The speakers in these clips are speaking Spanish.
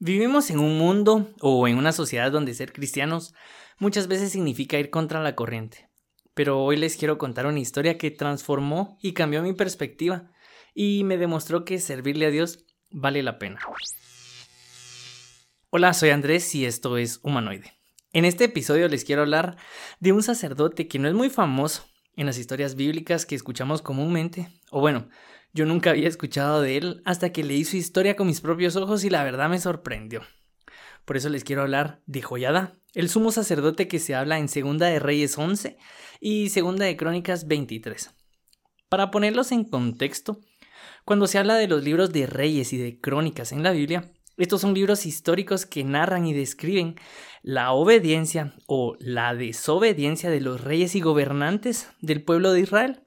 Vivimos en un mundo o en una sociedad donde ser cristianos muchas veces significa ir contra la corriente. Pero hoy les quiero contar una historia que transformó y cambió mi perspectiva y me demostró que servirle a Dios vale la pena. Hola, soy Andrés y esto es Humanoide. En este episodio les quiero hablar de un sacerdote que no es muy famoso en las historias bíblicas que escuchamos comúnmente, o bueno, yo nunca había escuchado de él hasta que leí su historia con mis propios ojos y la verdad me sorprendió. Por eso les quiero hablar de Joyada, el sumo sacerdote que se habla en Segunda de Reyes 11 y Segunda de Crónicas 23. Para ponerlos en contexto, cuando se habla de los libros de Reyes y de Crónicas en la Biblia, estos son libros históricos que narran y describen la obediencia o la desobediencia de los reyes y gobernantes del pueblo de Israel.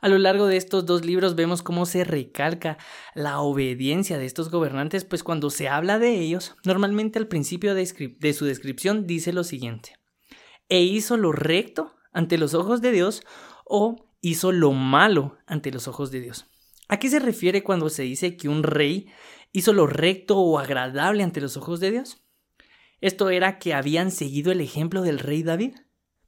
A lo largo de estos dos libros vemos cómo se recalca la obediencia de estos gobernantes, pues cuando se habla de ellos, normalmente al principio de, su descripción dice lo siguiente, e hizo lo recto ante los ojos de Dios o hizo lo malo ante los ojos de Dios. ¿A qué se refiere cuando se dice que un rey hizo lo recto o agradable ante los ojos de Dios? Esto era que habían seguido el ejemplo del rey David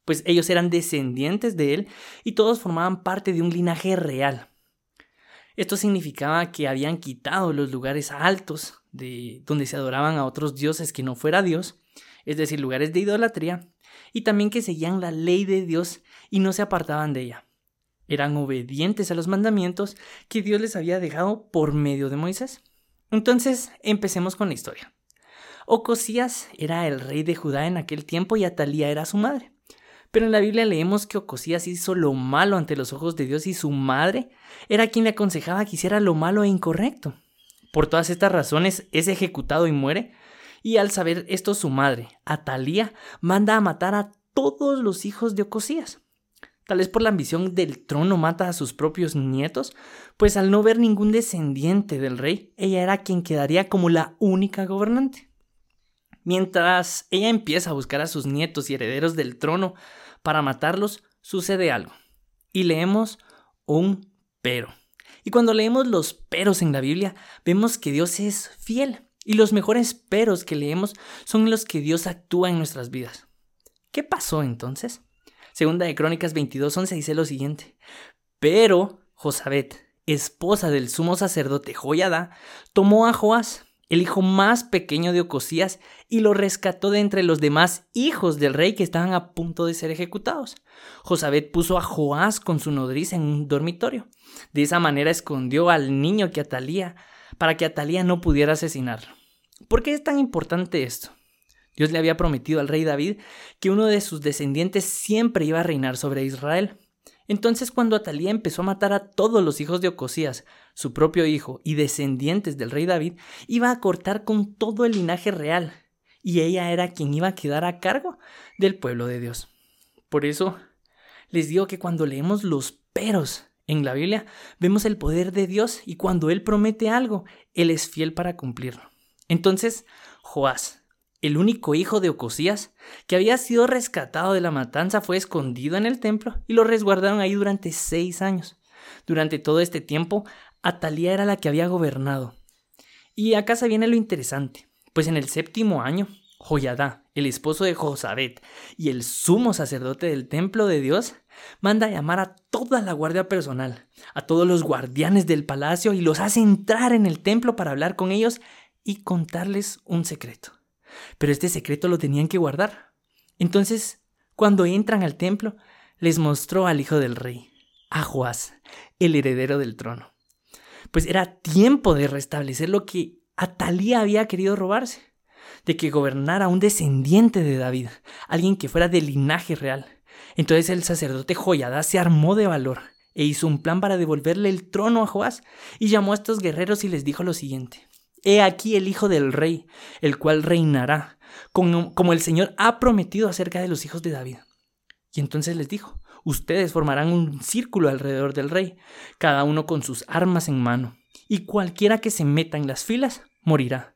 pues ellos eran descendientes de él y todos formaban parte de un linaje real. Esto significaba que habían quitado los lugares altos de donde se adoraban a otros dioses que no fuera Dios, es decir, lugares de idolatría, y también que seguían la ley de Dios y no se apartaban de ella. Eran obedientes a los mandamientos que Dios les había dejado por medio de Moisés. Entonces, empecemos con la historia. Ocosías era el rey de Judá en aquel tiempo y Atalía era su madre. Pero en la Biblia leemos que Ocosías hizo lo malo ante los ojos de Dios y su madre era quien le aconsejaba que hiciera lo malo e incorrecto. Por todas estas razones es ejecutado y muere. Y al saber esto su madre, Atalía, manda a matar a todos los hijos de Ocosías. Tal vez por la ambición del trono mata a sus propios nietos, pues al no ver ningún descendiente del rey, ella era quien quedaría como la única gobernante. Mientras ella empieza a buscar a sus nietos y herederos del trono para matarlos, sucede algo. Y leemos un pero. Y cuando leemos los peros en la Biblia, vemos que Dios es fiel. Y los mejores peros que leemos son los que Dios actúa en nuestras vidas. ¿Qué pasó entonces? Segunda de Crónicas 22:11 dice lo siguiente. Pero Josabet, esposa del sumo sacerdote Joyada, tomó a Joás, el hijo más pequeño de Ocosías, y lo rescató de entre los demás hijos del rey que estaban a punto de ser ejecutados. Josabet puso a Joás con su nodriza en un dormitorio. De esa manera escondió al niño que Atalía, para que Atalía no pudiera asesinarlo. ¿Por qué es tan importante esto? Dios le había prometido al rey David que uno de sus descendientes siempre iba a reinar sobre Israel. Entonces cuando Atalía empezó a matar a todos los hijos de Ocosías, su propio hijo y descendientes del rey David, iba a cortar con todo el linaje real, y ella era quien iba a quedar a cargo del pueblo de Dios. Por eso les digo que cuando leemos los peros en la Biblia, vemos el poder de Dios y cuando Él promete algo, Él es fiel para cumplirlo. Entonces, Joás, el único hijo de Ocosías, que había sido rescatado de la matanza, fue escondido en el templo y lo resguardaron ahí durante seis años. Durante todo este tiempo, Atalía era la que había gobernado. Y acá se viene lo interesante, pues en el séptimo año, Joyadá, el esposo de Josabet y el sumo sacerdote del templo de Dios, manda a llamar a toda la guardia personal, a todos los guardianes del palacio y los hace entrar en el templo para hablar con ellos y contarles un secreto pero este secreto lo tenían que guardar. Entonces, cuando entran al templo, les mostró al hijo del rey, a Joás, el heredero del trono. Pues era tiempo de restablecer lo que Atalía había querido robarse, de que gobernara un descendiente de David, alguien que fuera de linaje real. Entonces el sacerdote Joyadá se armó de valor e hizo un plan para devolverle el trono a Joás y llamó a estos guerreros y les dijo lo siguiente. He aquí el Hijo del Rey, el cual reinará, como, el Señor ha prometido acerca de los hijos de David. Y entonces les dijo, ustedes formarán un círculo alrededor del rey, cada uno con sus armas en mano, y cualquiera que se meta en las filas morirá.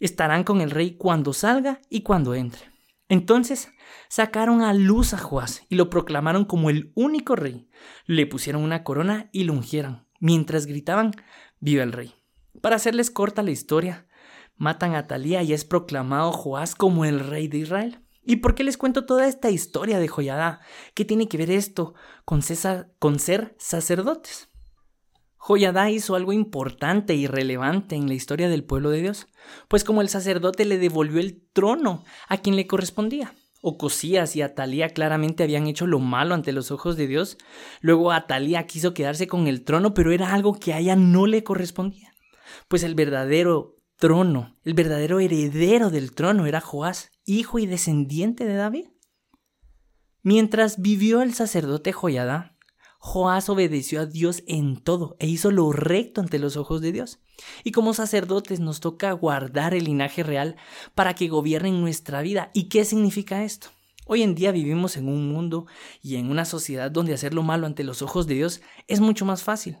Estarán con el rey cuando salga y cuando entre. Entonces sacaron a luz a Joás y lo proclamaron como el único rey. Le pusieron una corona y lo ungieron, mientras gritaban, ¡Viva el rey! Para hacerles corta la historia, matan a Atalía y es proclamado Joás como el rey de Israel. ¿Y por qué les cuento toda esta historia de Joyadá? ¿Qué tiene que ver esto con, con ser sacerdotes? Joyadá hizo algo importante y relevante en la historia del pueblo de Dios, pues como el sacerdote le devolvió el trono a quien le correspondía. Ocosías y Atalía claramente habían hecho lo malo ante los ojos de Dios. Luego Atalía quiso quedarse con el trono, pero era algo que a ella no le correspondía. Pues el verdadero trono, el verdadero heredero del trono era Joás, hijo y descendiente de David. Mientras vivió el sacerdote Joyadá, Joás obedeció a Dios en todo e hizo lo recto ante los ojos de Dios. Y como sacerdotes nos toca guardar el linaje real para que gobiernen nuestra vida. ¿Y qué significa esto? Hoy en día vivimos en un mundo y en una sociedad donde hacer lo malo ante los ojos de Dios es mucho más fácil.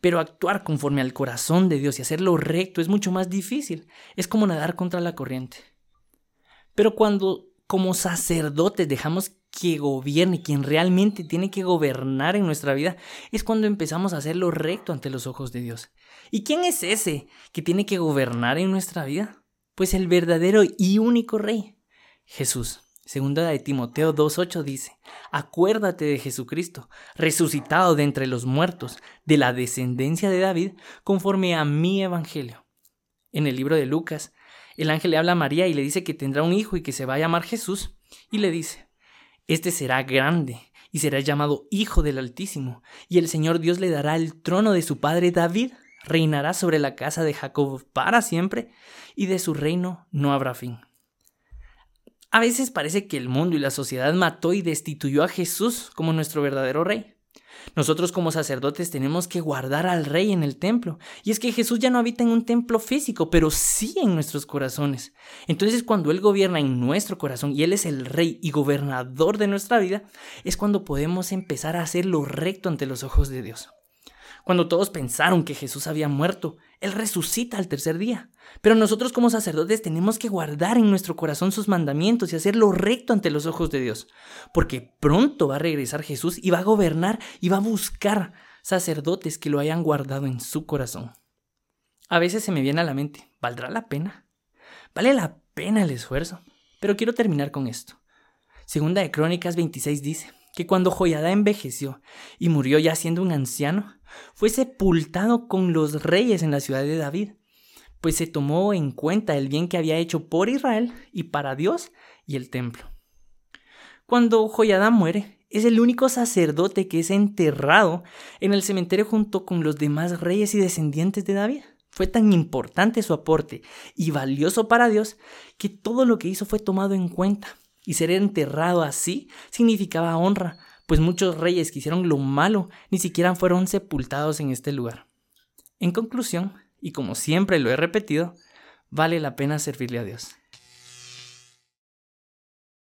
Pero actuar conforme al corazón de Dios y hacer lo recto es mucho más difícil. Es como nadar contra la corriente. Pero cuando como sacerdotes dejamos que gobierne, quien realmente tiene que gobernar en nuestra vida, es cuando empezamos a hacer lo recto ante los ojos de Dios. ¿Y quién es ese que tiene que gobernar en nuestra vida? Pues el verdadero y único Rey, Jesús. Segunda de Timoteo 2.8 dice, Acuérdate de Jesucristo, resucitado de entre los muertos, de la descendencia de David, conforme a mi evangelio. En el libro de Lucas, el ángel le habla a María y le dice que tendrá un hijo y que se va a llamar Jesús, y le dice, este será grande y será llamado Hijo del Altísimo, y el Señor Dios le dará el trono de su padre David, reinará sobre la casa de Jacob para siempre, y de su reino no habrá fin. A veces parece que el mundo y la sociedad mató y destituyó a Jesús como nuestro verdadero rey. Nosotros como sacerdotes tenemos que guardar al Rey en el templo. Y es que Jesús ya no habita en un templo físico, pero sí en nuestros corazones. Entonces cuando Él gobierna en nuestro corazón y Él es el Rey y gobernador de nuestra vida, es cuando podemos empezar a hacer lo recto ante los ojos de Dios. Cuando todos pensaron que Jesús había muerto, Él resucita al tercer día. Pero nosotros como sacerdotes tenemos que guardar en nuestro corazón sus mandamientos y hacer lo recto ante los ojos de Dios. Porque pronto va a regresar Jesús y va a gobernar y va a buscar sacerdotes que lo hayan guardado en su corazón. A veces se me viene a la mente, ¿valdrá la pena? ¿Vale la pena el esfuerzo? Pero quiero terminar con esto. Segunda de Crónicas 26 dice, que cuando Joyada envejeció y murió ya siendo un anciano, fue sepultado con los reyes en la ciudad de David, pues se tomó en cuenta el bien que había hecho por Israel y para Dios y el templo. Cuando Joyada muere, es el único sacerdote que es enterrado en el cementerio junto con los demás reyes y descendientes de David. Fue tan importante su aporte y valioso para Dios que todo lo que hizo fue tomado en cuenta y ser enterrado así significaba honra, pues muchos reyes que hicieron lo malo ni siquiera fueron sepultados en este lugar. En conclusión, y como siempre lo he repetido, vale la pena servirle a Dios.